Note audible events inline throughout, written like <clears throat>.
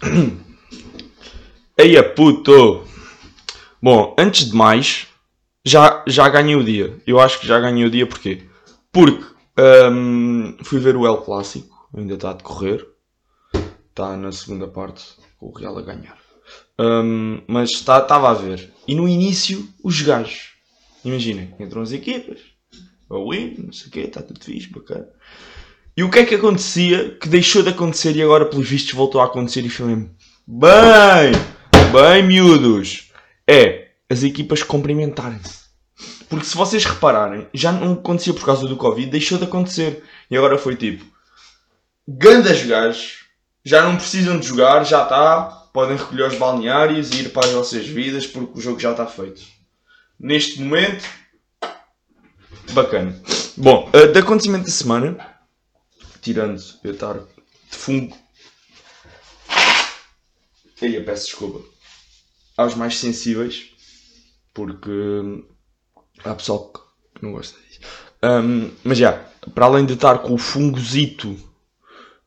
<clears throat> Eia puto! Bom, antes de mais, já, já ganhei o dia. Eu acho que já ganhei o dia porquê? Porque hum, fui ver o El Clássico, ainda está a decorrer. Está na segunda parte com o Real a ganhar. Hum, mas estava a ver. E no início, os gajos. Imaginem, entram as equipas. A win, não sei o quê, está tudo fixe, bacana. E o que é que acontecia que deixou de acontecer e agora, pelos vistos, voltou a acontecer e mesmo. Bem! Bem, miúdos! É as equipas cumprimentarem-se. Porque se vocês repararem, já não acontecia por causa do Covid, deixou de acontecer. E agora foi tipo: grandes gajos, já não precisam de jogar, já está, podem recolher os balneários e ir para as vossas vidas porque o jogo já está feito. Neste momento, bacana. Bom, uh, de acontecimento da semana, tirando eu estar de fungo. Aí eu peço desculpa. Aos mais sensíveis, porque há pessoal que não gosta disso. Um, mas já, para além de estar com o fungozito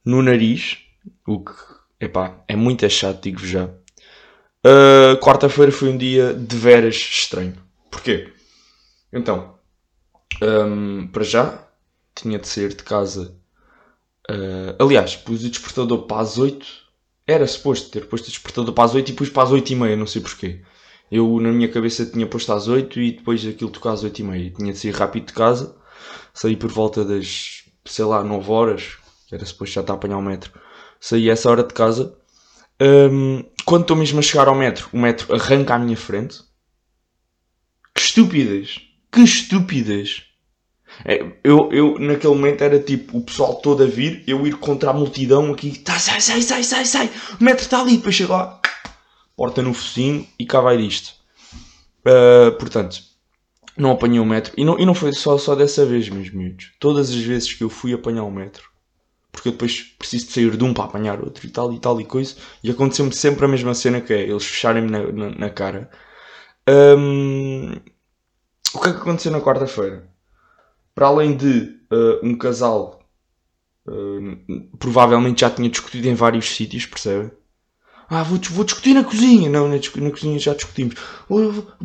no nariz, o que epá, é muito chato, digo-vos já. Uh, Quarta-feira foi um dia de veras estranho. Porquê? Então, um, para já, tinha de sair de casa. Uh, aliás, pus o despertador para as 8. Era suposto ter posto o despertador para as 8 e pus para as 8 e meia, não sei porquê. Eu, na minha cabeça, tinha posto às 8 e depois aquilo tocou às 8 e meia. Tinha de sair rápido de casa. Saí por volta das, sei lá, 9 horas. Era suposto já estar a apanhar o metro. Saí essa hora de casa. Um, quando estou mesmo a chegar ao metro, o metro arranca à minha frente. Que estúpidas! Que estúpidas! É, eu, eu, naquele momento, era tipo o pessoal todo a vir, eu ir contra a multidão aqui, tá, sai, sai, sai, sai, sai, o metro está ali, depois chego lá, porta no focinho e cá vai disto. Uh, portanto, não apanhei o metro. E não, e não foi só, só dessa vez, meus miúdos. Todas as vezes que eu fui apanhar o metro, porque eu depois preciso de sair de um para apanhar outro e tal e tal e coisa, e aconteceu-me sempre a mesma cena que é eles fecharem-me na, na, na, cara. Um, o que é que aconteceu na quarta-feira? Para além de uh, um casal uh, provavelmente já tinha discutido em vários sítios, percebem? Ah, vou, vou discutir na cozinha. Não, na, na cozinha já discutimos.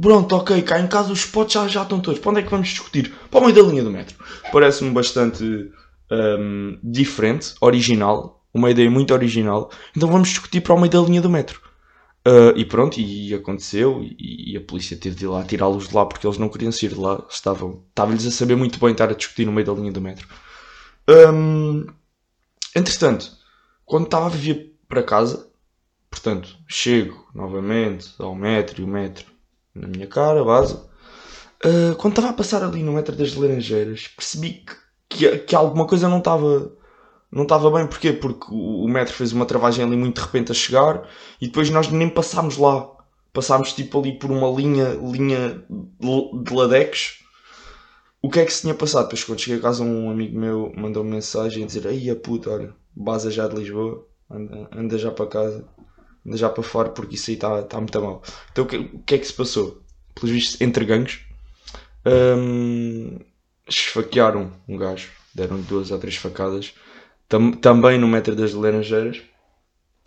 Pronto, ok, cá em casa os spots já, já estão todos. Para onde é que vamos discutir? Para o meio da linha do metro. Parece-me bastante um, diferente, original. Uma ideia muito original. Então vamos discutir para o meio da linha do metro. Uh, e pronto, e aconteceu. E, e, a polícia teve de ir lá tirá-los de lá porque eles não queriam sair de lá. Estavam, estava-lhes a saber muito bem estar a discutir no meio da linha do metro. Um, entretanto, quando estava a vir para casa, Portanto, chego novamente ao metro e o metro na minha cara, base. Uh, quando estava a passar ali no metro das Laranjeiras, percebi que, que, que alguma coisa não estava não estava bem. Porquê? Porque o, metro fez uma travagem ali muito de repente a chegar e depois nós nem passámos lá. Passámos tipo ali por uma linha, linha de ladex. O que é que se tinha passado? Depois quando cheguei a casa um amigo meu mandou -me mensagem a dizer Aí a puta, olha, base já de Lisboa, anda, anda já para casa já para fora porque isso aí está tá muito mal. Então o que, o que, é que se passou? Pelos vistos, entre gangues, um, esfaquearam um gajo, deram duas ou três facadas, tam, também no metro das Laranjeiras,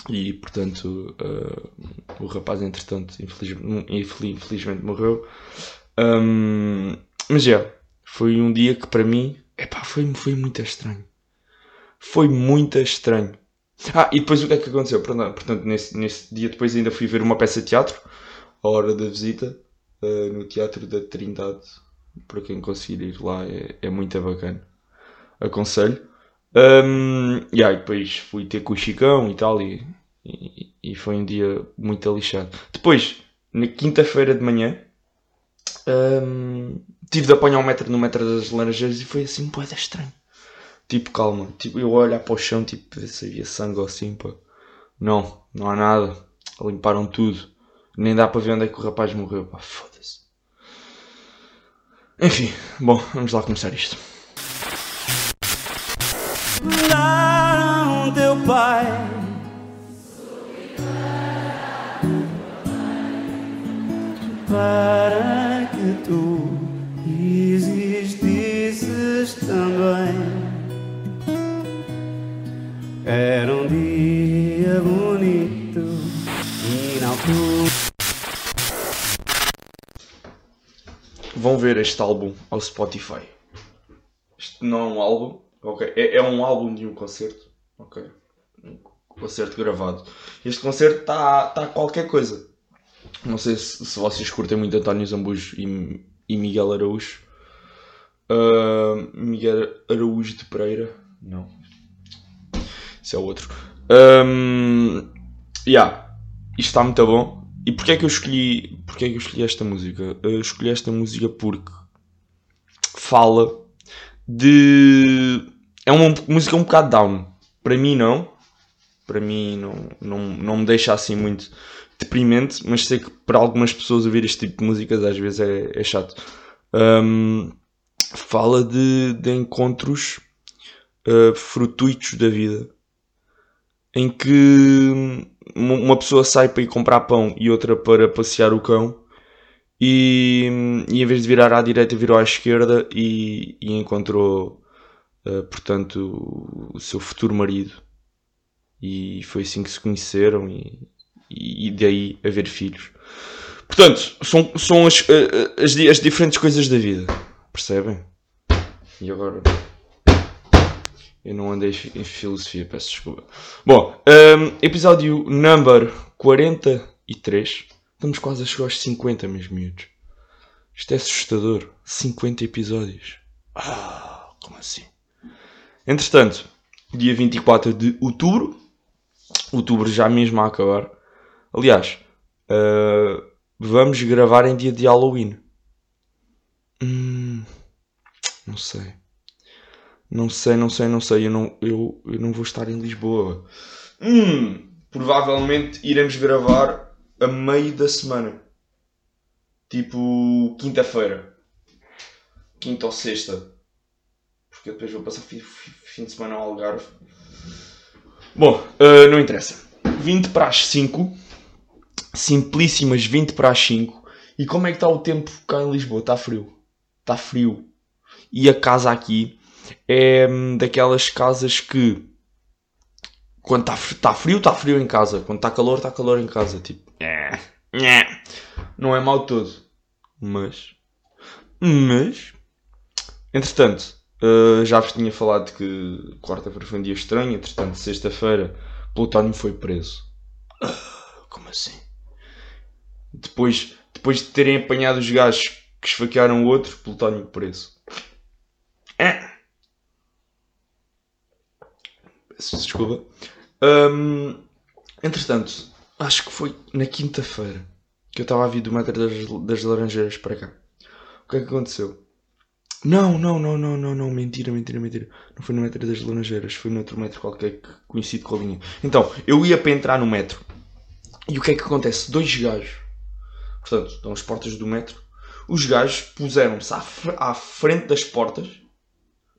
e portanto uh, o rapaz, entretanto, infelizmente, infelizmente morreu. Um, mas yeah, foi um dia que para mim epá, foi, foi muito estranho. Foi muito estranho. Ah, e depois o que é que aconteceu? Portanto, nesse, nesse dia depois ainda fui ver uma peça de teatro, a hora da visita, uh, no Teatro da Trindade. Para quem conseguir ir lá, é, é muito bacana. Aconselho. Um, e aí depois fui ter com o Chicão e tal, e, e, e foi um dia muito lixado. Depois, na quinta-feira de manhã, um, tive de apanhar um metro no metro das Laranjeiras e foi assim, é estranho. Tipo, calma. Tipo, eu olhar para o chão, tipo, ver se havia sangue ou assim, pá. Não, não há nada. Limparam tudo. Nem dá para ver onde é que o rapaz morreu, pá. Foda-se. Enfim, bom, vamos lá começar isto. Não, teu pai. Para que tu existisses também. Era um dia bonito e não. Vão ver este álbum ao Spotify. Isto não é um álbum, ok? É, é um álbum de um concerto, ok? Um concerto gravado. Este concerto está tá qualquer coisa. Não sei se, se vocês curtem muito António Zambujo e, e Miguel Araújo. Uh, Miguel Araújo de Pereira. Não. Isso é outro. Um, yeah. Isto está muito bom. E porquê é que eu escolhi, porquê é que eu escolhi esta música? Eu escolhi esta música porque fala de. É uma música um bocado down. Para mim, não. Para mim, não, não, não me deixa assim muito deprimente, mas sei que para algumas pessoas ouvir este tipo de músicas às vezes é, é chato. Um, fala de, de encontros uh, frutuitos da vida em que uma pessoa sai para ir comprar pão e outra para passear o cão e, e em vez de virar à direita virou à esquerda e, e encontrou uh, portanto o seu futuro marido e foi assim que se conheceram e, e daí haver filhos portanto são, são as, eh, as, as diferentes coisas da vida percebem? e agora eu não andei em filosofia, peço desculpa. Bom, um, episódio number 43. Estamos quase a chegar aos 50, meus miúdos. Isto é assustador. 50 episódios. Ah, como assim? Entretanto, dia 24 de outubro. Outubro já mesmo a acabar. Aliás, uh, vamos gravar em dia de Halloween. Hum, não sei. Não sei, não sei, não sei. Eu não, eu, eu não vou estar em Lisboa. Hum, provavelmente iremos gravar a meio da semana. Tipo, quinta-feira. Quinta ou sexta. Porque depois vou passar fim, de semana ao Algarve. Bom, uh, não interessa. 20 para as 5. Simplíssimas 20 para as 5. E como é que está o tempo cá em Lisboa? Está frio. Está frio. E a casa aqui é hum, daquelas casas que quando está tá frio, está frio em casa. Quando está calor, está calor em casa. Tipo. Não é mal todo. Mas, mas, entretanto, uh, já vos tinha falado que quarta-feira foi um dia estranho. Entretanto, sexta-feira, Plutónio foi preso. Uh, como assim? Depois, depois de terem apanhado os gajos que esfaquearam o outro, Plutónio preso. É. Desculpa. Um, entretanto, acho que foi na quinta-feira que eu estava a vir do metro das, das Laranjeiras para cá. O que é que aconteceu? Não, não, não, não, não, não, mentira, mentira, mentira. Não foi no metro das Laranjeiras, foi noutro metro qualquer que conhecido com a linha. Então, eu ia para entrar no metro. E o que é que acontece? Dois gajos, portanto, estão as portas do metro. Os gajos puseram-se à, à, frente das portas,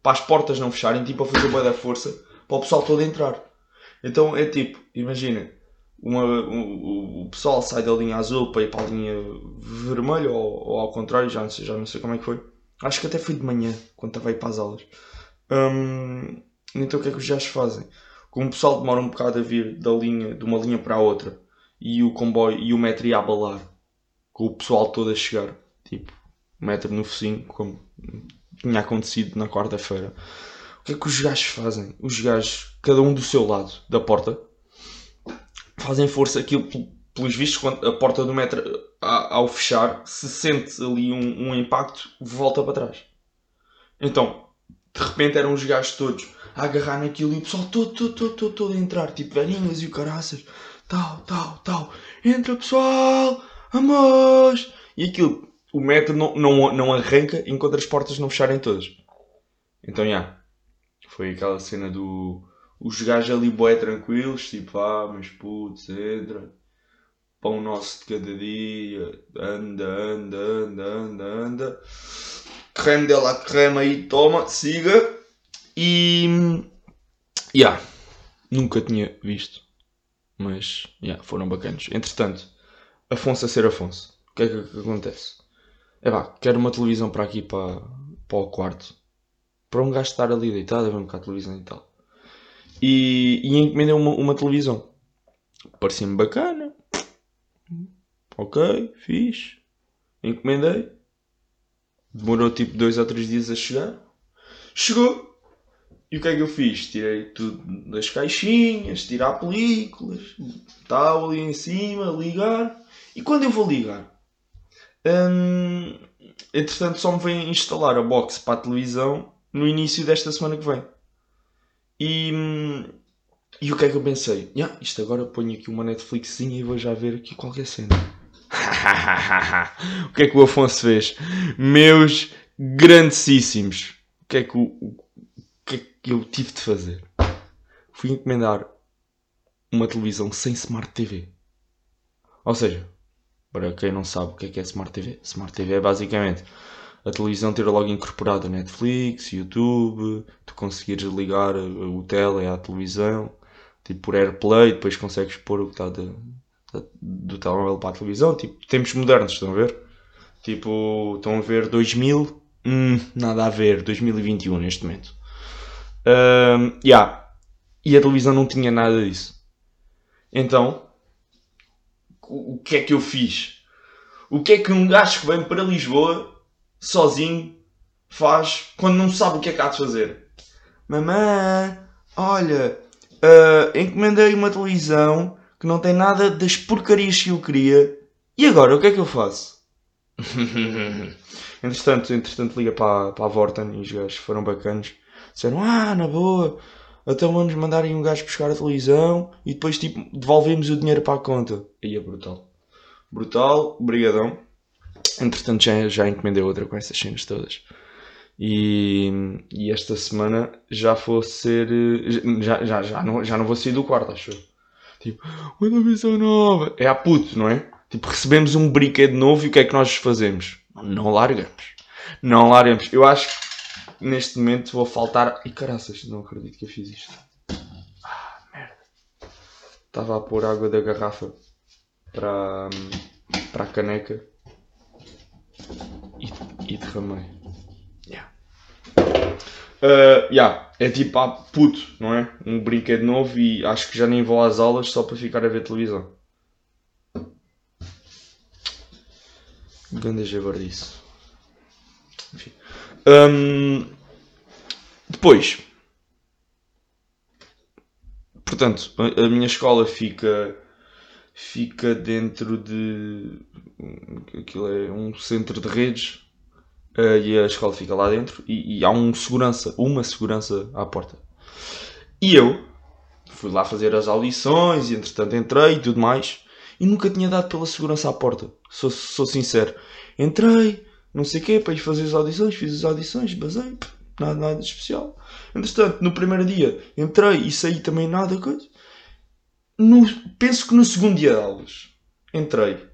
para as portas não fecharem, tipo a fazer boa da força, para o pessoal todo entrar. Então é tipo, imagina, uma, o, o, pessoal sai da linha azul para ir para a linha vermelha ou, ou, ao contrário, já não, sei, já não sei como é que foi. Acho que até foi de manhã, quando estava a ir para as aulas. Hum, então o que é que os gajos fazem? Como o pessoal demora um bocado a vir da linha, de uma linha para a outra e o comboio e o metro ia abalar com o pessoal todo a chegar, tipo, metro no focinho, como tinha acontecido na quarta-feira. O que é que os gajos fazem? Os gajos, cada um do seu lado da porta, fazem força. Aquilo, pelos vistos, quando a porta do metro, ao fechar, se sente ali um, um impacto, volta para trás. Então, de repente eram os gajos todos a agarrar naquilo e o pessoal todo, todo, todo, todo, todo a entrar, tipo velhinhas e o caraças, tal, tal, tal, entra pessoal, vamos! E aquilo, o metro não, não, não arranca enquanto as portas não fecharem todas. Então, já. Yeah, foi aquela cena do. Os gajos ali boé tranquilos, tipo, ah, mas putz, entra. Pão nosso de cada dia. Anda, anda, anda, anda, anda. Creme de la creme aí, toma, siga. E. Yeah, nunca tinha visto. Mas, yeah, foram bacanas. Entretanto, Afonso a ser Afonso. O que é que, que acontece? É pá, quero uma televisão para aqui, para, para o quarto para um gajo estar ali deitado a ver um bocado de televisão e tal. E, e encomendei uma, uma televisão. Parecia-me bacana. Ok, fiz. Encomendei. Demorou tipo dois ou três dias a chegar. Chegou. E o que é que eu fiz? Tirei tudo das caixinhas, tirar películas, tal ali em cima, ligar. E quando eu vou ligar, hum, entretanto só me vem instalar a box para a televisão no início desta semana que vem. E, e o que é que eu pensei? Yeah, isto agora ponho aqui uma Netflixinha e vou já ver aqui qualquer cena. <laughs> o que é que o Afonso fez? Meus grandíssimos. O que é que o, o que é que eu tive de fazer? Fui encomendar uma televisão sem Smart TV. Ou seja, para quem não sabe o que é que é Smart TV, Smart TV é basicamente a televisão ter logo incorporado Netflix, YouTube, tu conseguires ligar o tele à televisão, tipo por AirPlay, depois consegues pôr o que está de, de, do telemóvel para a televisão, tipo tempos modernos, estão a ver? Tipo, estão a ver 2000, hum, nada a ver, 2021 neste momento. Um, yeah. E a televisão não tinha nada disso. Então, o que é que eu fiz? O que é que um gajo que vem para Lisboa, sozinho, faz quando não sabe o que é que há de fazer? Mamãe, olha, uh, encomendei uma televisão que não tem nada das porcarias que eu queria. E agora, o que é que eu faço? <laughs> entretanto, entretanto, liga para, para a Vorten e os gajos foram bacanas. Disseram, ah, na boa, então vamos mandar aí um gajo buscar a televisão e depois tipo devolvemos o dinheiro para a conta. Aí é brutal. Brutal, brigadão. Entretanto já, já encomendei outra com essas cenas todas. E, e esta semana já vou ser. Já, já, já, não, já não vou sair do quarto, acho. Tipo, uma televisão nova. É a puto, não é? Tipo, recebemos um brinquedo novo e o que é que nós fazemos? Não largamos. Não largamos. Eu acho que neste momento vou faltar. E caraças, não acredito que eu fiz isto. Ah, merda. Estava a pôr água da garrafa para, para a caneca e, e derramei. Yeah. Uh, yeah. É tipo, ah, puto, não é? Um brinquedo novo e acho que já nem vou às aulas só para ficar a ver televisão. Ganda jabardice. Enfim. Um, depois, portanto, a, a, minha escola fica fica dentro de aquilo é um centro de redes uh, e a escola fica lá dentro e, e, há um segurança, uma segurança à porta. E eu fui lá fazer as audições e entretanto entrei e tudo mais e nunca tinha dado pela segurança à porta. Sou, sou sincero. Entrei, não sei o quê, para ir fazer as audições, fiz as audições, basei, nada, nada de especial. Entretanto, no primeiro dia entrei e saí também nada coisa. No, penso que no segundo dia de aulas entrei,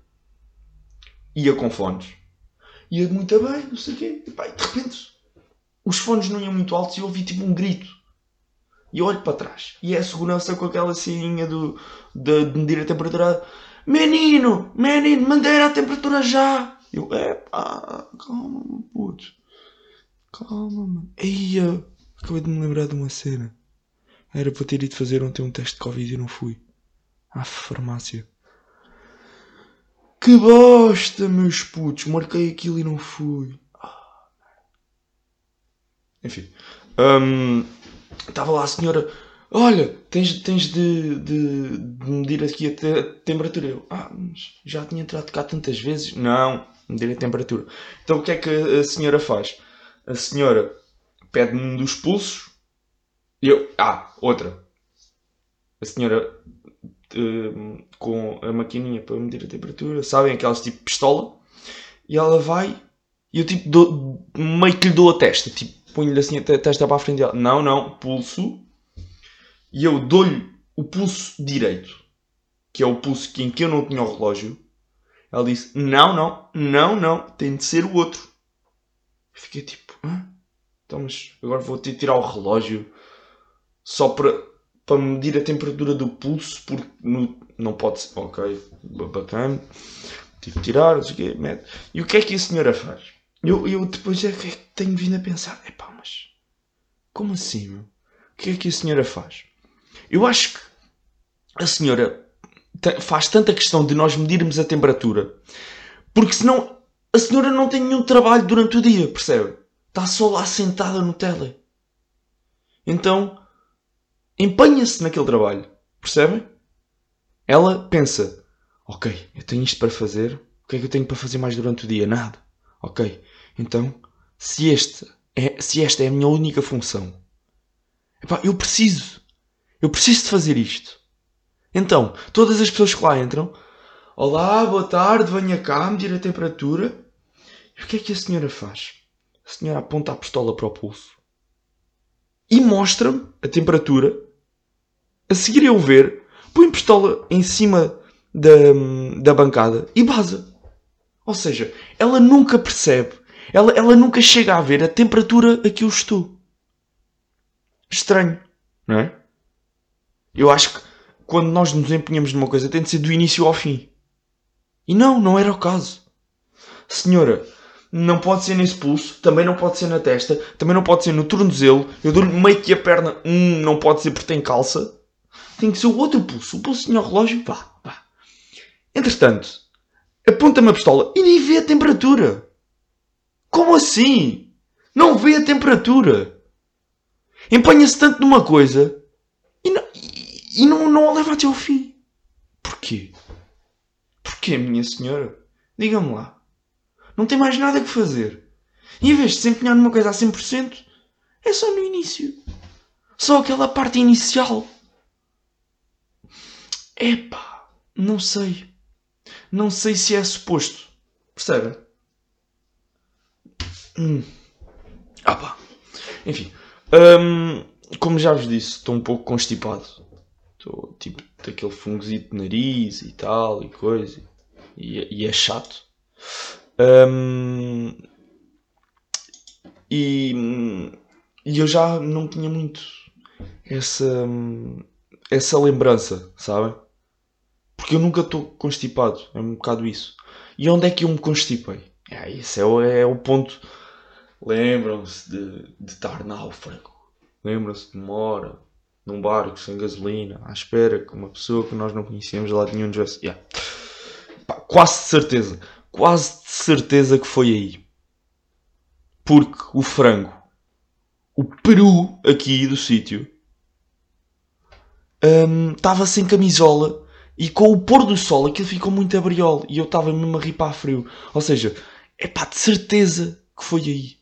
ia com fones, ia muito bem, não sei o quê, e, pá, de repente os fones não iam muito altos e eu ouvi tipo um grito. E olho para trás e é a segurança com aquela sininha do, de, de medir a temperatura. Menino, menino, mandei a temperatura já. Eu, é pá, calma, puto. Calma, mano. Eia, acabei de me lembrar de uma cena. Era para ter ido fazer ontem um teste de Covid e não fui. À farmácia. Que bosta, meus putos. Marquei aquilo e não fui. Enfim. Estava um, lá a senhora. Olha, tens, tens de, de, de medir aqui a, te, a temperatura. Eu, ah, já tinha entrado cá tantas vezes. Não, medir a temperatura. Então o que é que a senhora faz? A senhora pede-me um dos pulsos eu. Ah, outra. A senhora uh, com a maquininha para medir a temperatura, sabem? Aquelas tipo pistola. E ela vai e eu tipo dou, meio que lhe dou a testa. Tipo, ponho-lhe assim a testa para a frente dela. Não, não, pulso. E eu dou-lhe o pulso direito, que é o pulso em que eu não tinha o relógio ela disse: Não, não, não, não, tem de ser o outro. Fiquei tipo: Hã? Então, mas agora vou ter de tirar o relógio só para, para medir a temperatura do pulso, porque no, não pode ser. Ok, bacana. Tive de tirar, não sei o quê, mete. E o que é que a senhora faz? Eu, eu depois é que tenho vindo a pensar: Epá, mas como assim, meu? O que é que a senhora faz? Eu acho que a senhora faz tanta questão de nós medirmos a temperatura, porque senão a senhora não tem nenhum trabalho durante o dia, percebe? Está só lá sentada no tele. Então, empenha-se naquele trabalho, percebem? Ela pensa: ok, eu tenho isto para fazer, o que é que eu tenho para fazer mais durante o dia? Nada. Ok, então, se, este é, se esta é a minha única função, epá, eu preciso, eu preciso de fazer isto. Então, todas as pessoas que lá entram, olá, boa tarde, venha cá, medir a temperatura. E o que é que a senhora faz? A senhora aponta a pistola para o pulso e mostra-me a temperatura. A seguir eu ver, põe pistola em cima da, da bancada e baza. Ou seja, ela nunca percebe, ela, ela nunca chega a ver a temperatura a que eu estou. Estranho, não é? Eu acho que quando nós nos empenhamos numa coisa tem de ser do início ao fim. E não, não era o caso. Senhora, não pode ser nesse pulso, também não pode ser na testa, também não pode ser no tornozelo. Eu dou-lhe meio que a perna, hum, não pode ser porque tem calça. Tem que ser o outro pulso, o pulso ao relógio, vá, vá. Entretanto, aponta-me a pistola e nem vê a temperatura. Como assim? Não vê a temperatura. Empenha-se tanto numa coisa e não, e, e não, não a leva até ao fim. Porquê? Porquê, minha senhora? Diga-me lá. Não tem mais nada que fazer. E em vez de se empenhar numa coisa a 100%, é só no início. Só aquela parte inicial. Epá, não sei. Não sei se é suposto. Percebem? Hum. Ah pá. Enfim. Hum, como já vos disse, estou um pouco constipado. Estou tipo daquele fungosito de nariz e tal e coisa. E, e é chato. Hum, e, e eu já não tinha muito essa, essa lembrança, sabem? Porque eu nunca estou constipado, é um bocado isso. E onde é que eu me constipei? É, esse é o, é o ponto. Lembram-se de, de estar náufrago. Lembram-se de uma hora num barco sem gasolina, à espera que uma pessoa que nós não conhecíamos de lado nenhum viesse. Yeah. Quase de certeza, quase de certeza que foi aí. Porque o frango, o peru aqui do sítio, estava sem camisola e com o pôr do sol aquilo ficou muito abriol e eu estava mesmo a rir para frio. Ou seja, é pá, de certeza que foi aí.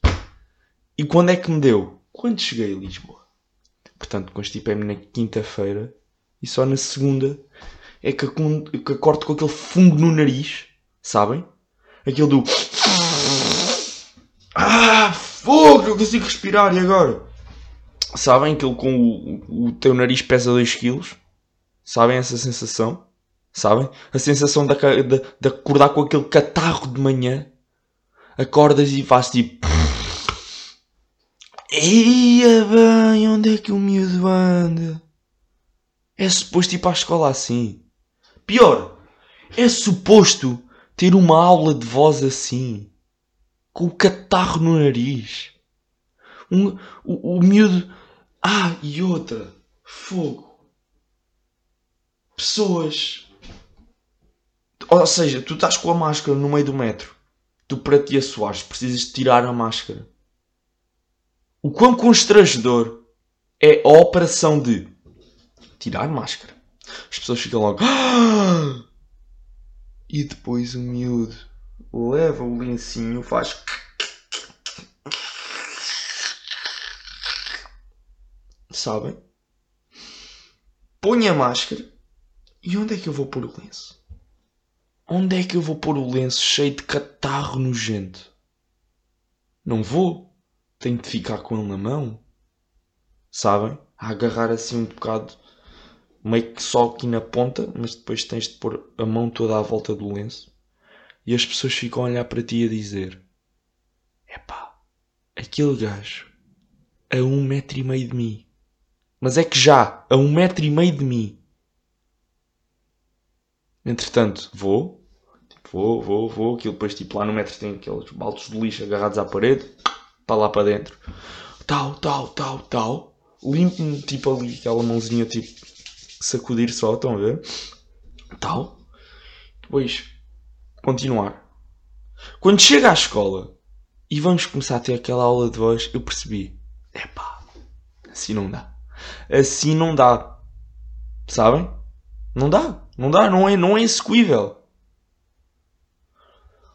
E quando é que me deu? Quando cheguei a Lisboa. Portanto, constipei-me na quinta-feira e só na segunda é que, que acordo com aquele fungo no nariz, sabem? Aquele do. <sniffs> Ah, fogo! Não consigo respirar e agora? Sabem? Aquele com o, o teu nariz pesa 2kg? Sabem essa sensação? Sabem? A sensação de, de, de acordar com aquele catarro de manhã. Acordas e faz tipo. Eia bem, onde é que o miúdo anda? É suposto ir para a escola assim. Pior, é suposto ter uma aula de voz assim. Com o catarro no nariz. Um, o, o miúdo. Ah, e outra. Fogo. Pessoas. Ou seja, tu estás com a máscara no meio do metro. Tu para te assoares precisas tirar a máscara. O quão constrangedor é a operação de tirar máscara. As pessoas ficam logo. "Ah!" E depois o miúdo leva o lencinho, faz. Sabem? Põe a máscara. E onde é que eu vou pôr o lenço? Onde é que eu vou pôr o lenço cheio de catarro nojento? Não vou. Tenho de ficar com ele na mão. Sabem? A agarrar assim um bocado, meio que só aqui na ponta, mas depois tens de pôr a mão toda à volta do lenço. E as pessoas ficam a olhar para ti a dizer: Epá, aquele gajo a um metro e meio de mim. Mas é que já, a um metro e meio de mim. Entretanto, vou, vou, vou, vou. Aquilo depois, tipo, lá no metro tem aqueles baltos de lixo agarrados à parede, para lá para dentro. Tal, tal, tal, tal. Limpo-me, tipo, ali, aquela mãozinha, tipo, sacudir só, estão a ver? Tal. Depois, continuar. Quando chega à escola e vamos começar a ter aquela aula de voz, eu percebi. Epá, assim não dá. Assim não dá. Sabem? Não dá. Não dá. Não é, não é execuível.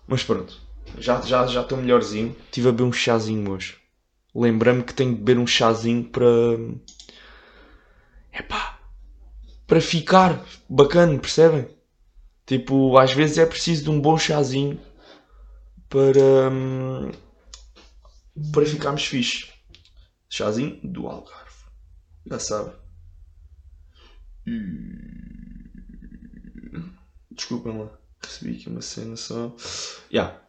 Mas pronto. Já já já estou melhorzinho. Estive a beber um chazinho hoje. Lembrei-me que tenho de beber um chazinho para. Epá. Para ficar bacana, percebem? Tipo, às vezes é preciso de um bom chazinho para. hum, para ficarmos fixe. Chazinho do Algarve. Já sabe. Desculpem lá. Recebi aqui uma cena só. Yeah.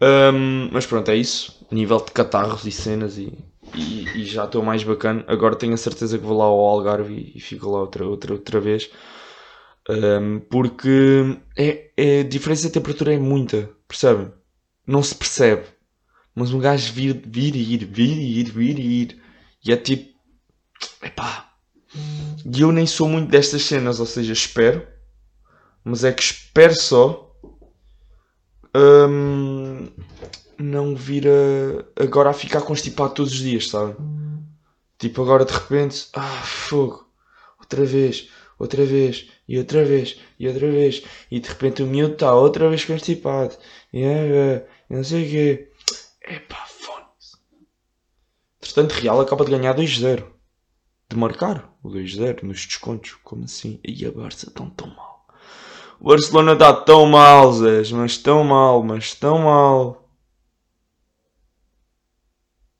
Hum, mas pronto, é isso. A nível de catarros e cenas e, e, e já estou mais bacana. Agora tenho a certeza que vou lá ao Algarve e, e fico lá outra, outra, outra vez. Hum, porque é, é, a diferença de temperatura é muita, percebem? Não se percebe. Mas um gajo vir, vir e ir, vir e ir, vir e ir. E é tipo. Epá. E eu nem sou muito destas cenas, ou seja, espero. Mas é que espero só. hum, não vir a, agora a ficar constipado todos os dias, sabe? Tipo, agora de repente. Ah, fogo. Outra vez. Outra vez. E outra vez. E outra vez. E de repente o miúdo está outra vez constipado. E é, não sei o quê. Epá, fone-se. Entretanto, Real acaba de ganhar 2-0. De marcar o 2-0 nos descontos. Como assim? E a Barça tão tão mal. O Barcelona está tão mal, Zés. Mas tão mal, mas tão mal.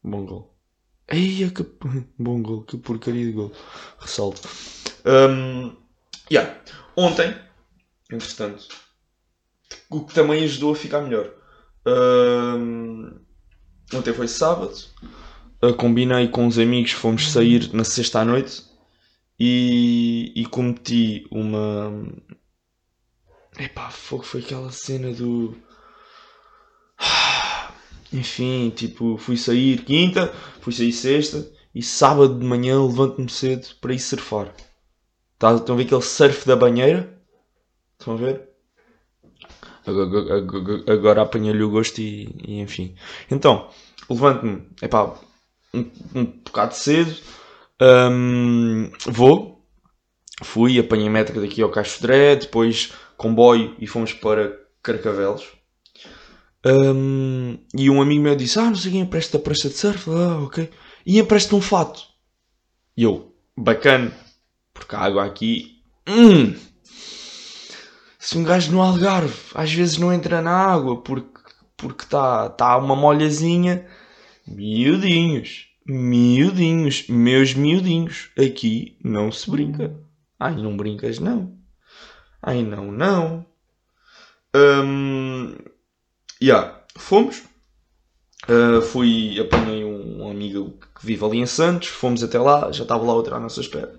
Bom gol. Eia, que... Bom gol. Que porcaria de gol. Ressalto. Hum, yeah. Ontem, entretanto, o que também ajudou a ficar melhor. Hum, ontem foi sábado. Uh, combinei com os amigos, fomos sair na sexta à noite e, e cometi uma. Epá, fogo, foi aquela cena do. <sighs> Enfim, tipo, fui sair quinta, fui sair sexta e sábado de manhã levanto-me cedo para ir surfar. Tá, estão a ver aquele surf da banheira? Estão a ver? Agora, agora, agora apanhei-lhe o gosto e, e enfim. Então, levanto-me, epá, um, um bocado cedo, hum, vou, fui, apanhei metro daqui ao Caixo Dré, depois comboio e fomos para Carcavelos. Hum, e um amigo meu disse: Ah, não sei quem empresta a prancha de surf. Ah, ok. E empresta um fato. E eu, bacana, porque a água aqui. Hum, se um gajo no Algarve às vezes não entra na água porque porque está tá uma molhazinha, miudinhos, miudinhos, meus miudinhos, aqui não se brinca. Ai, não brincas não. Ai, não, não. Hum, yeah, fomos. Uh, fui, apanhei um, um amigo que vive ali em Santos, fomos até lá, já estava lá outra à nossa espera.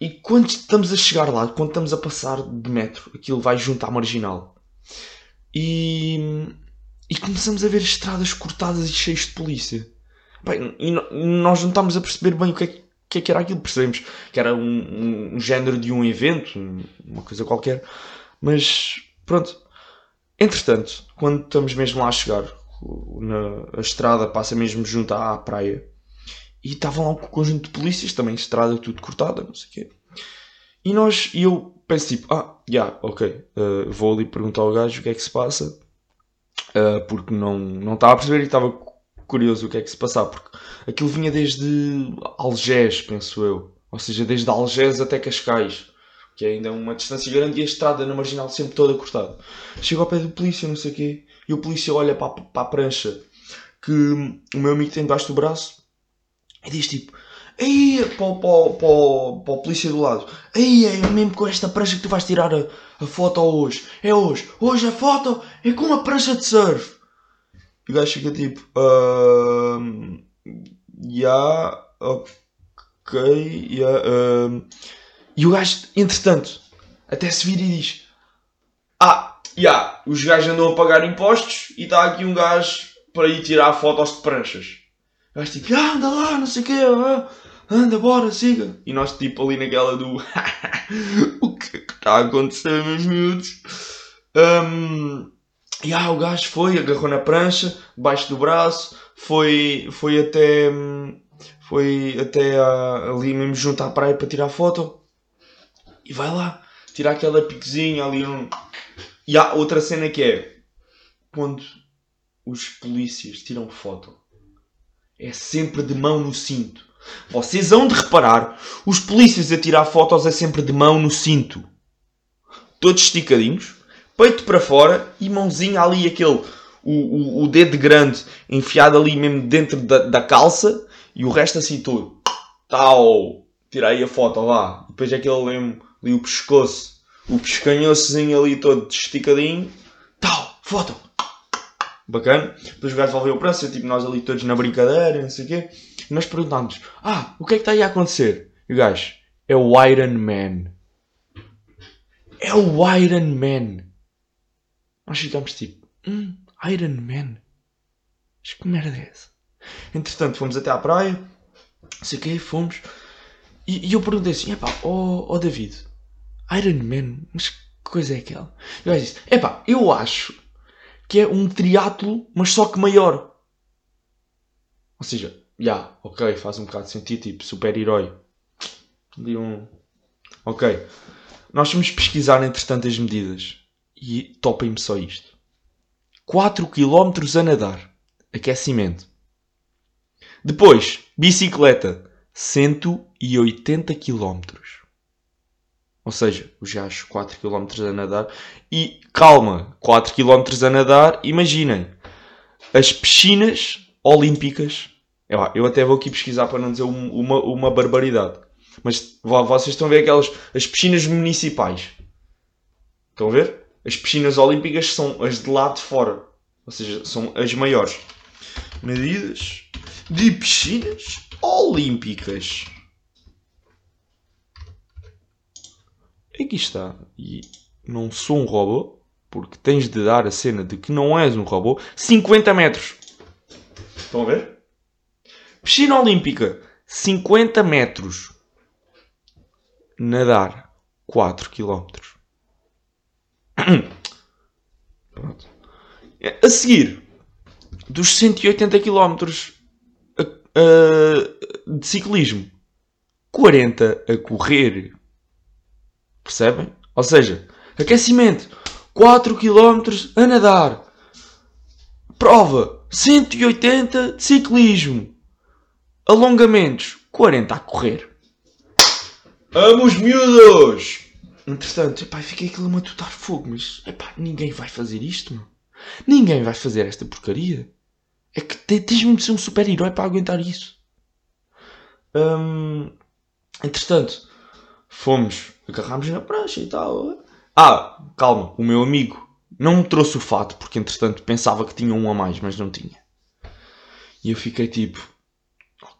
E quando estamos a chegar lá, quando estamos a passar de metro, aquilo vai junto à marginal. E, e começamos a ver estradas cortadas e cheias de polícia. Bem, e no- nós não estamos a perceber bem o que é, que- que é que era aquilo. Percebemos que era um, um- um género de um evento, uma coisa qualquer. Mas pronto. Entretanto, quando estamos mesmo lá a chegar, na, a estrada passa mesmo junto à, à praia. E estavam lá um conjunto de polícias, também estrada tudo cortada, não sei o quê. E nós, e eu penso tipo, ah, já, ok, eh, vou ali perguntar ao gajo o que é que se passa, eh, porque não, não estava a perceber e estava curioso o que é que se passava, porque aquilo vinha desde Algés, penso eu, ou seja, desde Algés até Cascais, que é ainda uma distância grande e a estrada na marginal sempre toda cortada. Chego ao pé do polícia, não sei o quê, e o polícia olha para, a- para a prancha que o meu amigo tem debaixo do braço e diz tipo, aí para, para, para, para o polícia do lado, aí é mesmo com esta prancha que tu vais tirar a, a foto hoje, é hoje, hoje a foto é com uma prancha de surf. E o gajo fica tipo, "Ahm, yeah, ok, yeah, ahm." E o gajo, entretanto, até se vira e diz, ah, yeah, os gajos andam a pagar impostos e está aqui um gajo para ir tirar fotos de pranchas. O gajo tipo, ah, anda lá, não sei o quê, ah, anda, bora, siga. E nós tipo ali naquela do, <laughs> o que está a acontecer, meus miúdos? Um, e ah, o gajo foi, agarrou na prancha, debaixo do braço, foi, foi até, foi até ah, ali mesmo junto à praia para tirar foto. E vai lá, tirar aquela piquezinha ali. Um... E há outra cena que é quando os polícias tiram foto, é sempre de mão no cinto. Vocês vão de reparar, os polícias a tirar fotos é sempre de mão no cinto. Todos esticadinhos, peito para fora e mãozinha ali, aquele, o, o, o dedo grande enfiado ali mesmo dentro da, da calça e o resto assim tudo. Tal, tirei a foto, vá. Depois é aquele mesmo, ali o pescoço, o pescanhoçozinho ali todo esticadinho. Tal, foto. Bacana. Depois o gajo devolveu o preço, tipo nós ali todos na brincadeira, não sei o quê. E nós perguntámos: Ah, o que é que está aí a acontecer? E o gajo: É o Iron Man. É o Iron Man. Nós ficámos tipo: Hum, Iron Man. Mas que merda é essa? Entretanto, fomos até à praia, sei o quê, fomos. E, e eu perguntei assim: Epá, ó oh, oh David, Iron Man, mas que coisa é aquela? E o gajo disse: Epá, eu acho que é um triatlo, mas só que maior. Ou seja, já, yeah, ok, faz um bocado de sentido, tipo, super-herói. Ali um... Ok. Nós vamos pesquisar entre tantas medidas. E topem-me só isto. 4 km a nadar. Aquecimento. Depois, bicicleta. 180 km. Ou seja, os gajos 4 km a nadar. E calma, 4 km a nadar, imaginem. As piscinas olímpicas. Eu até vou aqui pesquisar para não dizer uma, uma barbaridade. Mas vocês estão a ver aquelas. As piscinas municipais. Estão a ver? As piscinas olímpicas são as de lá de fora. Ou seja, são as maiores. Medidas de piscinas olímpicas. Aqui está. E não sou um robô, porque tens de dar a cena de que não és um robô. 50 metros. Estão a ver? Piscina olímpica. 50 metros. Nadar. 4 km. <coughs> Pronto. A seguir, dos 180 km de ciclismo, 40 a correr. Percebem? Ou seja, aquecimento 4 km a nadar. Prova 180 de ciclismo. Alongamentos 40 a correr. Vamos miúdos! Entretanto, epá, fiquei aquilo a matutar fogo, mas epá, ninguém vai fazer isto, meu. Ninguém vai fazer esta porcaria. É que tens mesmo de ser um super-herói para aguentar isso. Hum, entretanto, fomos, agarrámos na prancha e tal. Ah, calma, o meu amigo não me trouxe o fato, porque entretanto pensava que tinha um a mais, mas não tinha. E eu fiquei tipo,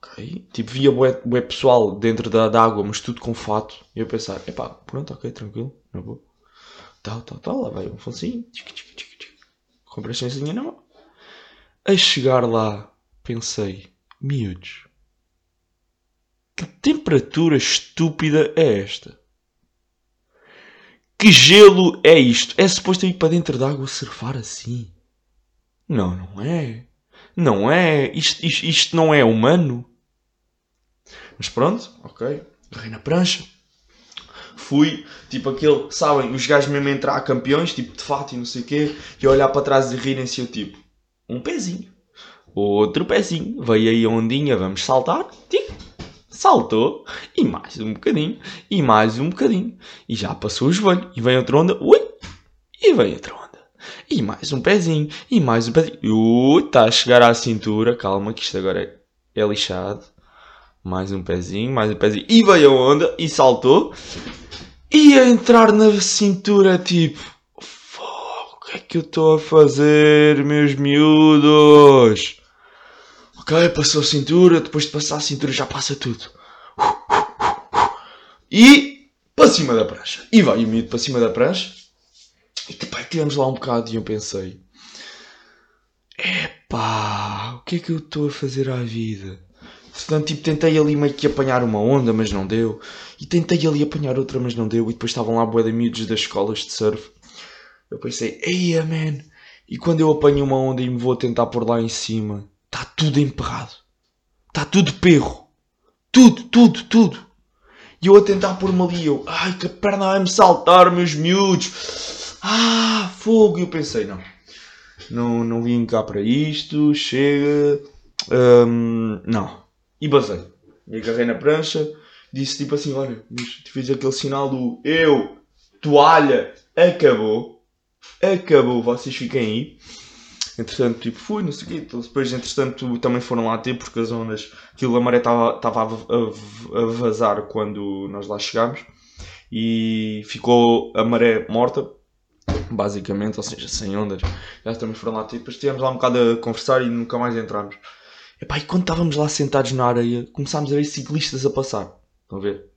ok. Tipo, via bué, bué pessoal dentro da, da água, mas tudo com fato. E eu pensar, epá, pronto, ok, tranquilo, na boa. Tal, tal, tal, lá vai um focinho, com a pranchazinha na mão. A chegar lá, pensei, miúdos, que temperatura estúpida é esta? Que gelo é isto? É suposto ir para dentro d'água surfar assim? Não, não é. Não é. Isto, isto, isto não é humano. Mas pronto, ok. Agarrei na prancha. Fui, tipo aquele, sabem, os gajos mesmo entrar campeões, tipo de fato e não sei o quê, e olhar para trás e rirem-se eu tipo, um pezinho. Outro pezinho. Veio aí a ondinha, vamos saltar. Tic, saltou. E mais um bocadinho. E mais um bocadinho. E já passou o joelho. E vem outra onda. Ui! E vem outra onda. E mais um pezinho. E mais um pezinho. Ui, está a chegar à cintura. Calma que isto agora é, é lixado. Mais um pezinho, mais um pezinho. E veio a onda. E saltou. E a entrar na cintura tipo que é que eu estou a fazer, meus miúdos? Ok, passou a cintura, depois de passar a cintura já passa tudo. E para cima da prancha. E vai o miúdo para cima da prancha. E depois tivemos lá um bocado e eu pensei: Epá, o que é que eu estou a fazer à vida? Portanto, tipo, tentei ali meio que apanhar uma onda, mas não deu. E tentei ali apanhar outra, mas não deu. E depois estavam lá bué de das escolas de surf. Eu pensei, eia, man. E quando eu apanho uma onda e me vou tentar por lá em cima, está tudo emperrado. Está tudo perro. Tudo, tudo, tudo. E eu a tentar pôr-me ali, eu, ai, que a perna vai-me saltar, meus miúdos. Ah, fogo. E eu pensei, não. Não, não vim cá para isto, chega. Hum, não. E basei. Me agarrei na prancha, disse tipo assim: olha, fiz aquele sinal do eu, toalha, acabou. Acabou, vocês fiquem aí. Entretanto, tipo, fui, não sei o quê. Depois, entretanto, também foram lá ter, porque as ondas, aquilo, a maré estava a vazar quando nós lá chegámos. E ficou a maré morta, basicamente, ou seja, sem ondas. Já também foram lá ter. Depois estivemos lá um bocado a conversar e nunca mais entramos. Epá, e quando estávamos lá sentados na areia, começámos a ver ciclistas a passar. Estão a ver?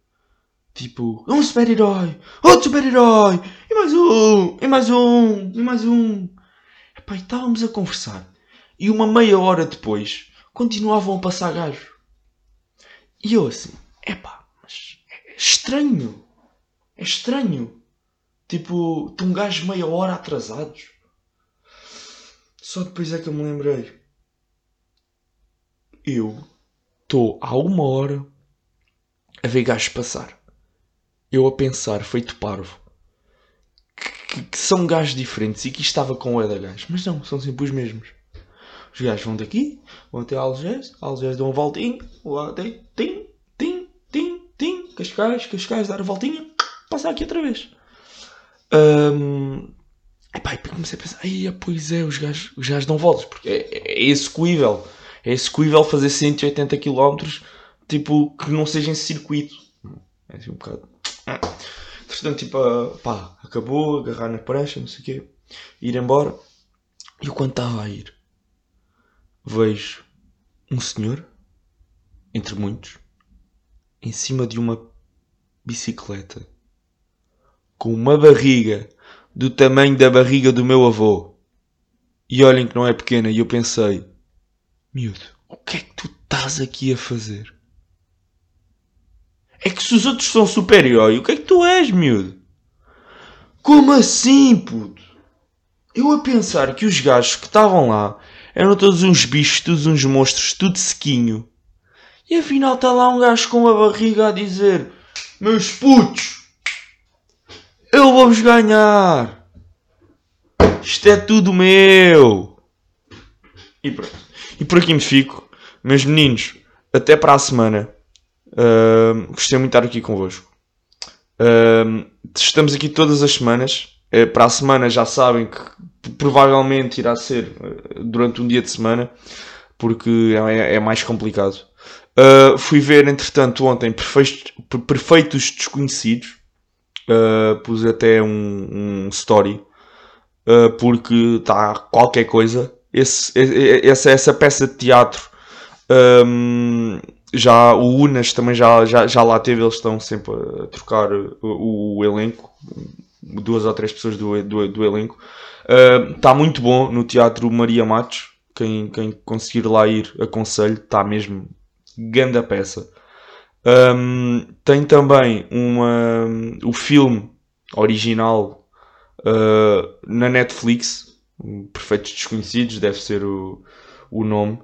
Tipo, um super-herói, outro super-herói, e mais um, e mais um, e mais um. Epá, e estávamos a conversar. E uma meia hora depois, continuavam a passar gajos. E eu assim, epá, mas é estranho. É estranho. Tipo, estão gajos meia hora atrasados. Só depois é que eu me lembrei eu estou há uma hora a ver gajos passar. Eu a pensar, feito parvo, que, que são gajos diferentes e que estava com o Eda gajos. Mas não, são sempre os mesmos. Os gajos vão daqui, vão até Algés, Algés dão uma voltinha, lá tem, tim, tim, tim, tim, Cascais, Cascais, dar a voltinha, passar aqui outra vez. Um, epá, e comecei a pensar, pois é, os gajos, os gajos dão voltas, porque é, é, é execuível é execuível fazer 180 km tipo que não seja em circuito. É assim um bocado. Entretanto, tipo, pá, acabou, agarrar na prancha, não sei o quê, ir embora. E quando estava a ir, vejo um senhor, entre muitos, em cima de uma bicicleta, com uma barriga do tamanho da barriga do meu avô. E olhem que não é pequena, e eu pensei, Miúdo, o que é que tu estás aqui a fazer? É que se os outros são super-herói, o que é que tu és, miúdo? Como assim, puto? Eu a pensar que os gajos que estavam lá eram todos uns bichos, todos uns monstros, tudo sequinho. E afinal está lá um gajo com uma barriga a dizer: Meus putos, eu vou-vos ganhar. Isto é tudo meu. E pronto. E por aqui me fico. Meus meninos, até para a semana. Uh, gostei muito de estar aqui convosco. Uh, estamos aqui todas as semanas. Uh, para a semana já sabem que provavelmente irá ser eh, durante um dia de semana, porque é, é mais complicado. Uh, fui ver, entretanto, ontem Perfeitos, Perfeitos Desconhecidos. Uh, pus até um, um story, uh, porque está qualquer coisa esse, essa, essa peça de teatro um, já o Unas também já, já, já lá teve, eles estão sempre a trocar o, o elenco, duas ou três pessoas do, do, do elenco. Está uh, muito bom no Teatro Maria Matos. Quem, quem conseguir lá ir, aconselho, está mesmo grande a peça. Um, tem também uma, o filme original uh, na Netflix, Perfeitos Desconhecidos, deve ser o, o nome.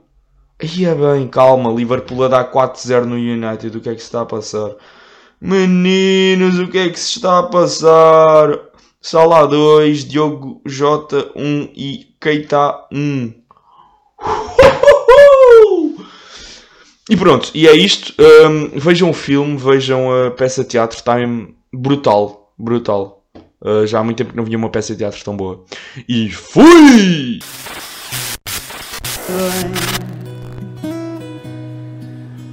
Aí é bem, calma, Liverpool a dar 4-0 no United, o que é que se está a passar? Meninos, o que é que se está a passar? Sala 2, Diogo J 1 e Keita 1. E pronto, e é isto. Um, vejam o filme, vejam a peça de teatro, está brutal, brutal. Uh, já há muito tempo que não vinha uma peça de teatro tão boa. E fui!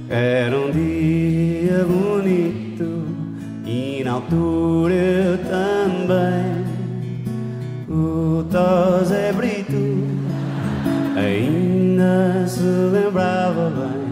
Era um dia bonito e na altura eu também. O Tosé Brito ainda se lembrava bem.